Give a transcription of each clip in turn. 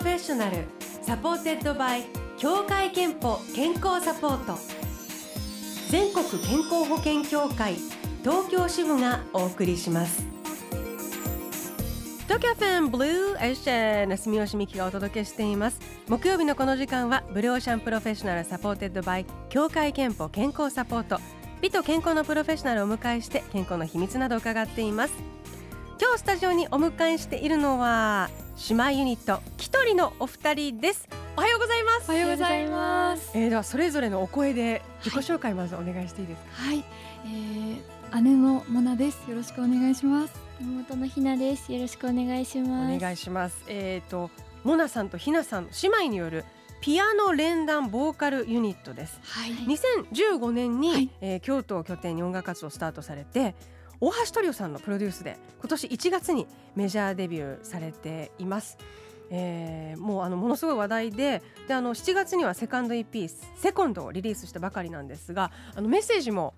ロフェッショナル。 supported by 協会けんぽ健康サポート。全国健康保険協会東京支部がお送りします。東京 FMブルーオーシャン住吉美紀がお届けしています。木曜日のこの時間はブルーオーシャンプロフェッショナル supported by 協会けんぽ健康サポート。美と健康のプロフェッショナルをお迎えして健康の秘密などを伺っています。今日スタジオにお迎えしているのは姉妹ユニットキトリのお二人です。おはようございます。おはようございます。えー、ではそれぞれのお声で自己紹介まずお願いしていいですか？はい、はい、えー、姉のモナです。よろしくお願いします。妹のひなです。よろしくお願いします。お願いします。えっ、ー、とモナさんとひなさん姉妹によるピアノ連弾ボーカルユニットです、はい、2015年に、はい、えー、京都を拠点に音楽活動をスタートされて大橋トリオさんのプロデュースで今年1月にメジャーデビューされています。えー、もうあのものすごい話題でであの7月にはセカンド EP「セコンドをリリースしたばかりなんですがあのメッセージも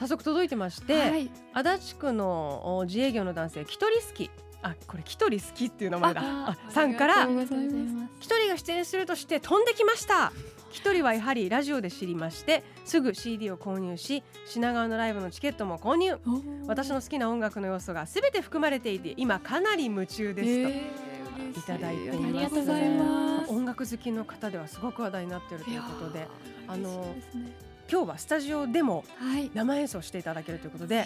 早速届いてまして、はい、足立区の自営業の男性キトリスキ。あこれキトリ好きっていう名前だ。あさんからキトリが出演するとして飛んできました一人はやはりラジオで知りましてすぐ CD を購入し品川のライブのチケットも購入私の好きな音楽の要素がすべて含まれていて今かなり夢中ですと。いただいています。ありがとうございます。音楽好きの方ではすごく話題になっているということで、あの、今日はスタジオでも生演奏していただけるということで、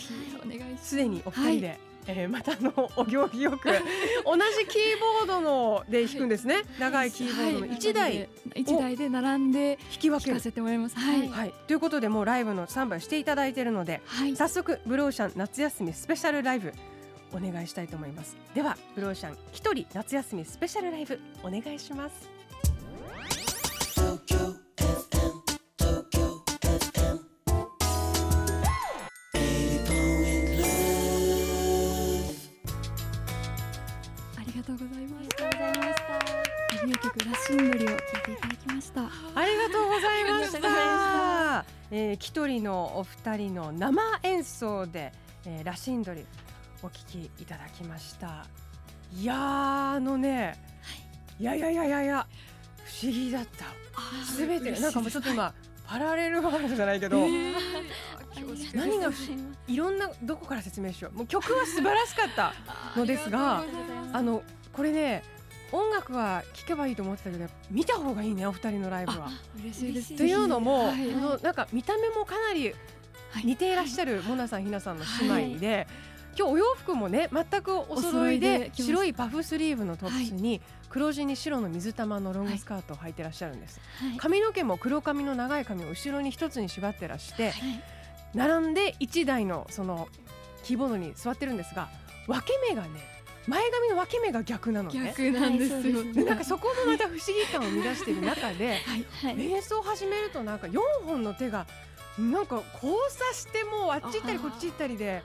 すでにお二人でえー、またのお行儀よく同じキーボードので弾くんですね、はい、長いキーボードの1台一台で並んで弾き分けさせてもらいます、はい、はい、ということでもうライブのスタンバイしていただいているので、はい、早速ブローシャン夏休みスペシャルライブお願いしたいと思います。ではブローシャン一人夏休みスペシャルライブお願いしますえー、キトリのお二人の生演奏で、えー、ラシンドリお聞きいただきました。いやあのね、はい、いやいやいやいやいや不思議だった。すべてなんかもうちょっと今、はい、パラレルワールドじゃないけど。えー何がいろんなどこから説明しようもう曲は素晴らしかったのですがあのこれね音楽は聴けばいいと思ってたけど見た方がいいねお二人のライブは。嬉しい。ですというのも、はい、このなんか見た目もかなり似ていらっしゃるモナさんひなさんの姉妹で。はい。今日お洋服もね全くお揃いで白いパフスリーブのトップスに黒地に白の水玉のロングスカートを履いてらっしゃるんです、はい、髪の毛も黒髪の長い髪を後ろに一つに縛ってらして、はい、並んで1台のそのキーボードに座ってるんですが分け目がね前髪の分け目が逆なのね。逆なんですよ、ね、なんかそこもまた不思議感を生み出している中で、はい、演奏を始めるとなんか4本の手がなんか交差してもうあっち行ったりこっち行ったりで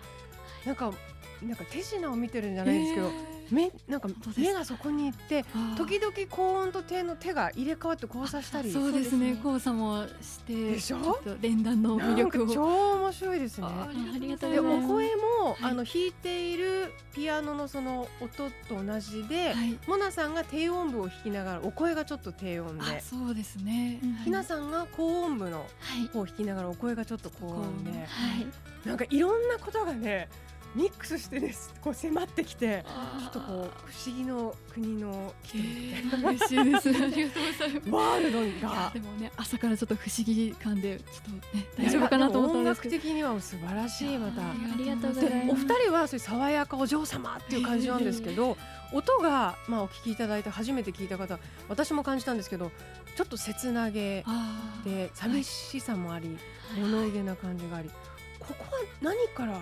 なんかなんか手品を見てるんじゃないですけど、目なんか目がそこに行って時々高音と低の手が入れ替わって交差したり。そうですね。交差もしてでしょ？連弾の魅力を。超面白いですね。ありがとうございます。お声も、はい、あの弾いているピアノのその音と同じで、はい、モナさんが低音部を弾きながらお声がちょっと低音で。そうですね、ひなさんが高音部の方を弾きながらお声がちょっと高音で、はい、なんかいろんなことがねミックスしてですこう迫ってきてちょっとこう不思議の国の人みたいな。嬉しいです。ありがとうございます。ワールドが。でもね朝からちょっと不思議感でちょっとね大丈夫かなと思ったんですけど。音楽的には素晴らしいまた。ありがとうございます。お二人はそういう爽やかお嬢様っていう感じなんですけど音がまあお聞きいただいて初めて聞いた方私も感じたんですけどちょっと切なげで寂しさもあり物入れな感じがあり。ここは何から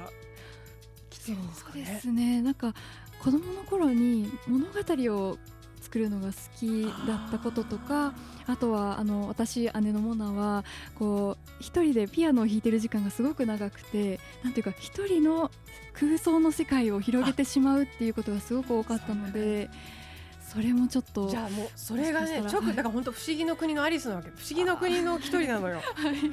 ですかね。ですね。なんか子供の頃に物語を作るのが好きだったこととかあとはあの私姉のモナはこう一人でピアノを弾いてる時間がすごく長くてなんていうか一人の空想の世界を広げてしまうっていうことがすごく多かったのでそれもちょっとじゃあもうそれがね直だから本当不思議の国のアリスなわけ。不思議の国の一人なのよ。はい。不思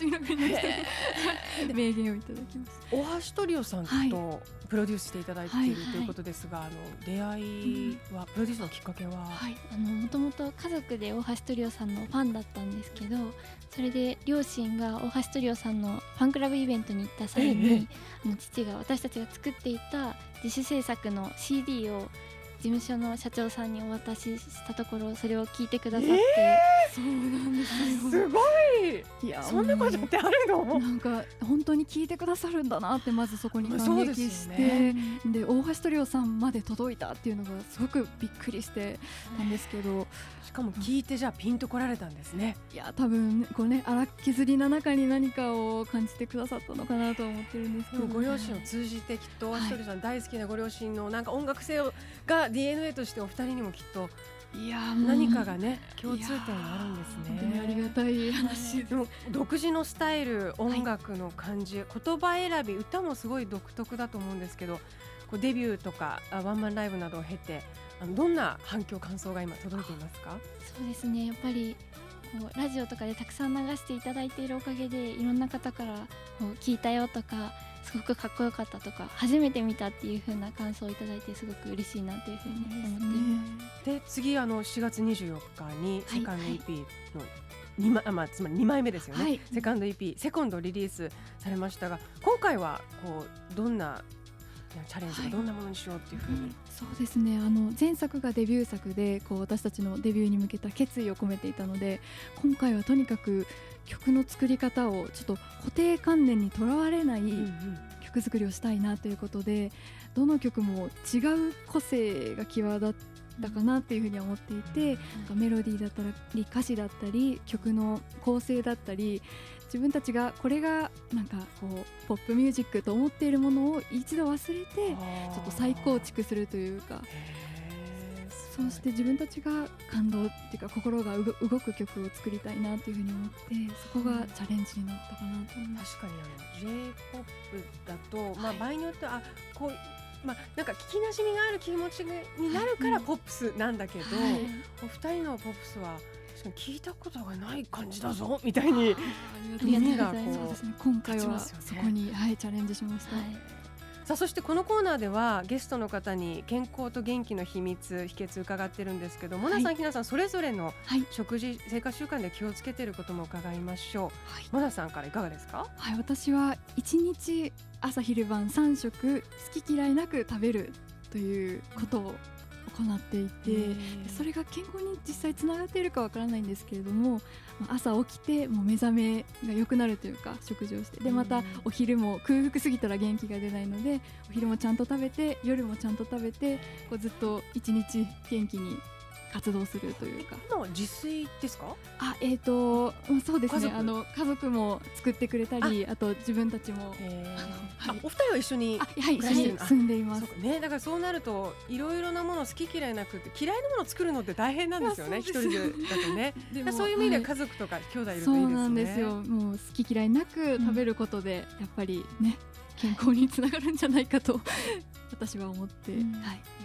議の国の一人。名言をいただきまし大橋トリオさんとプロデュースしていただいている、ということですが、あの出会いは、プロデュースのきっかけは、はい、あのもともと家族で大橋トリオさんのファンだったんですけどそれで両親が大橋トリオさんのファンクラブイベントに行った際に、あの父が私たちが作っていた自主制作の CD を事務所の社長さんにお渡ししたところそれを聞いてくださって、えー、そうなんですよ。すごいいやそんなことってあるの？なんか本当に聞いてくださるんだなってまずそこに感激して、で、ね、大橋トリオさんまで届いたっていうのがすごくびっくりしてたんですけどしかも聞いてじゃあピンとこられたんですね。いや多分こうね荒削りな中に何かを感じてくださったのかなと思ってるんですけど、ご両親を通じてきっと大橋トリオさん大好きなご両親のなんか音楽性が DNA としてお二人にもきっといや何かがね共通点があるんですね。本当にありがたい話。でも独自のスタイル音楽の感じ、はい、言葉選び歌もすごい独特だと思うんですけどこうデビューとかワンマンライブなどを経てあのどんな反響感想が今届いていますか？そうですね。やっぱりこうラジオとかでたくさん流していただいているおかげでいろんな方からこう聞いたよとかすごくかっこよかったとか初めて見たっていう風な感想をいただいてすごく嬉しいなというふうに思って。いますで次あの4月24日にセカンド EP の2枚、まあ、つまり2枚目ですよね、はい、セカンド EP セコンドリリースされましたが今回はこうどんなチャレンジがどんなものにしようっていうふうに、はい、そうですね。あの前作がデビュー作でこう私たちのデビューに向けた決意を込めていたので今回はとにかく曲の作り方をちょっと固定観念にとらわれない曲作りをしたいなということでどの曲も違う個性が際立ったかなっていうふうに思っていて、なんかメロディーだったり歌詞だったり曲の構成だったり自分たちがこれがなんかこうポップミュージックと思っているものを一度忘れてちょっと再構築するというか。そうして自分たちが感動っていうか心が動く曲を作りたいなというふうに思ってそこがチャレンジになったかなと思います。確かにあの J−POP だと、まあ、場合によってはあこうまあ、なんか聞きなじみがある気持ちになるからポップスなんだけど、はい、お二人のポップスは聞いたことがない感じだぞみたいに耳がこう、ね、今回はそこに、はい、チャレンジしました。はいさあそしてこのコーナーではゲストの方に健康と元気の秘密秘訣伺ってるんですけど、モナさん、ひなさんそれぞれの食事、生活習慣で気をつけていることも伺いましょう。はい、モナさんからいかがですか？はい、私は一日朝昼晩三食好き嫌いなく食べるということを行っていてそれが健康に実際つながっているかわからないんですけれども朝起きてもう目覚めが良くなるというか食事をして。でまたお昼も空腹すぎたら元気が出ないのでお昼もちゃんと食べて夜もちゃんと食べてこうずっと一日元気に活動するというか。今自炊ですか？あ、えっ、ー、と、まあ、そうですね。あの家族も作ってくれたり、あと自分たちも。あ、お二人は一緒にはい一緒に住んでいます。ね、だからそうなるといろいろなもの好き嫌いなくて嫌いなもの作るのって大変なんですよね。一人でだとね。でそういう意味では家族とか兄弟いるといいですね。そうなんですよ。もう好き嫌いなく食べることで、やっぱりね健康につながるんじゃないかと私は思って。はい。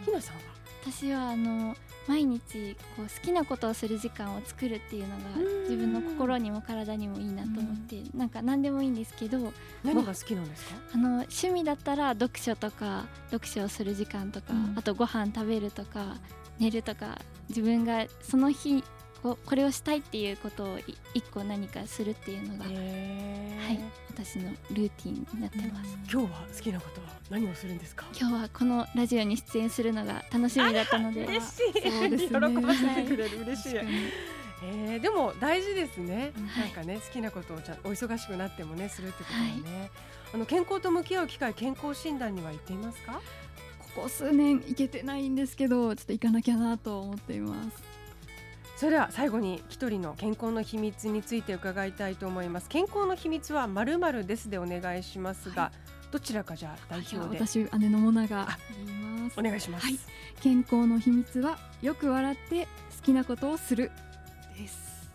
ひなさんは？私はあの毎日こう好きなことをする時間を作るっていうのが自分の心にも体にもいいなと思ってなんか何でもいいんですけど何が好きなんですか？あの趣味だったら読書とか読書をする時間とか、あとご飯食べるとか寝るとか自分がその日ここれをしたいっていうことを一個何かするっていうのが、はい、私のルーティンになってます、今日は好きなことは何をするんですか？今日はこのラジオに出演するのが楽しみだったので。嬉しい。ね、喜ばせてくれる。嬉しい。えー、でも大事ですね、はい、なんかね好きなことをちゃお忙しくなってもねするってことはね、はい、あの健康と向き合う機会健康診断には行っていますか？ここ数年行けてないんですけどちょっと行かなきゃなと思っていますそれでは最後に一人の健康の秘密について伺いたいと思います。健康の秘密はまるまるですでお願いしますが、はい、どちらかじゃ代表で。私姉のモナがお願いします、はい、健康の秘密はよく笑って好きなことをするです。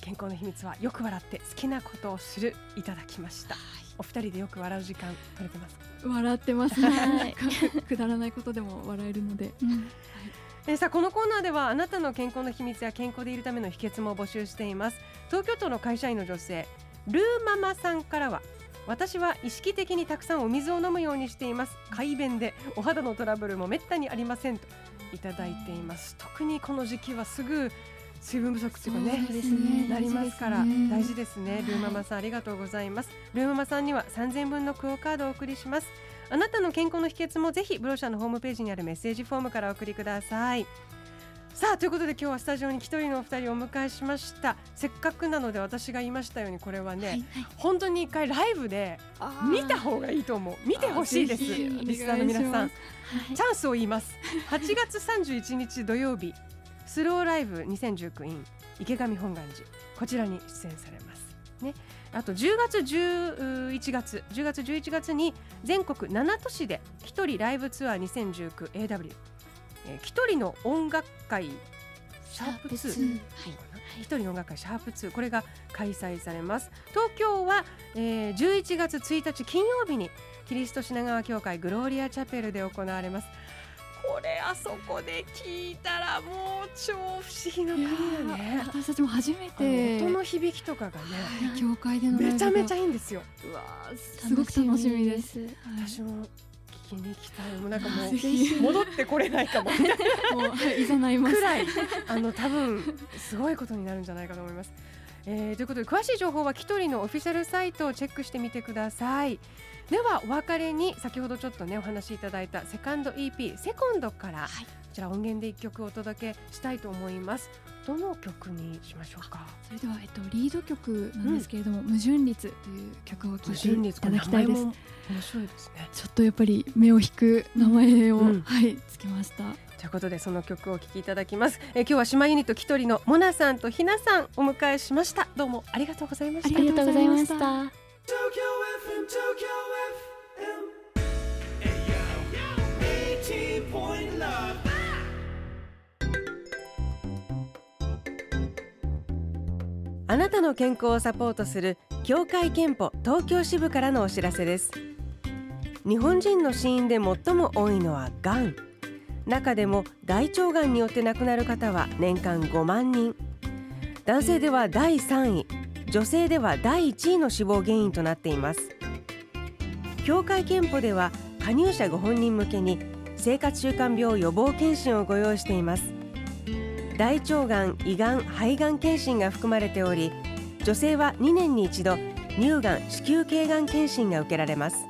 健康の秘密はよく笑って好きなことをする。いただきました、はい、お二人でよく笑う時間取れてます笑ってますね、くだらないことでも笑えるので、うん、はいえさあこのコーナーではあなたの健康の秘密や健康でいるための秘訣も募集しています。東京都の会社員の女性ルーママさんからは私は意識的にたくさんお水を飲むようにしています。快便でお肌のトラブルもめったにありませんといただいています。特にこの時期はすぐ水分不足というかねね。なりますから大事ですね、ルーママさんありがとうございます。ルーママさんには3000分のクオカードをお送りしますあなたの健康の秘訣もぜひブロシャのホームページにあるメッセージフォームからお送りください。さあということで今日はスタジオに一人のお二人をお迎えしました。せっかくなので私が言いましたようにこれはね、はいはい、本当に一回ライブで見た方がいいと思う。見てほしいです。リスナーの皆さん、はい、チャンスを言います8月31日土曜日スローライブ2019 in 池上本願寺こちらに出演されますね。あと10月11月10月11月に全国7都市で一人ライブツアー 2019AW えー、一人の音楽会シャープ2、はい。一人の音楽会シャープ2これが開催されます。東京は、えー、11月1日金曜日にキリスト品川教会グローリアチャペルで行われます。これあそこで聞いたらもう超不思議な国だね私たちも初めて音の響きとかがね、はい、教会でのめちゃめちゃいいんですよ。うわすごく楽しみです。私もきに行きたい。もうなんかもう戻ってこれないかも。もう、はい、いざないます。くらいあの多分すごいことになるんじゃないかと思います。えー、ということで詳しい情報はキトリのオフィシャルサイトをチェックしてみてくださいではお別れに先ほどちょっとねお話しいただいたセカンド EP セコンドから、はい、こちら音源で一曲お届けしたいと思います。どの曲にしましょうか？それでは、えっと、リード曲なんですけれども「うん、矛盾率」という曲を聴いていただきたいです。面白いですね。ちょっとやっぱり目を引く名前を、うん、はいつけました。ということでその曲をお聴きいただきます。え今日は島ユニット一人のモナさんとひなさんお迎えしました。どうもありがとうございました。ありがとうございましたあなたの健康をサポートする協会憲法東京支部からのお知らせです。日本人の死因で最も多いのはがん。中でも大腸がんによって亡くなる方は年間5万人。男性では第3位。女性では第1位の死亡原因となっています。協会憲法では加入者ご本人向けに生活習慣病予防検診をご用意しています。大腸がん胃がん肺がん検診が含まれており女性は2年に一度乳がん子宮頸がん検診が受けられます。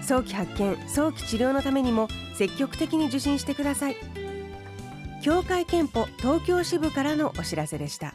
早期発見早期治療のためにも積極的に受診してください。協会けんぽ東京支部からのお知らせでした。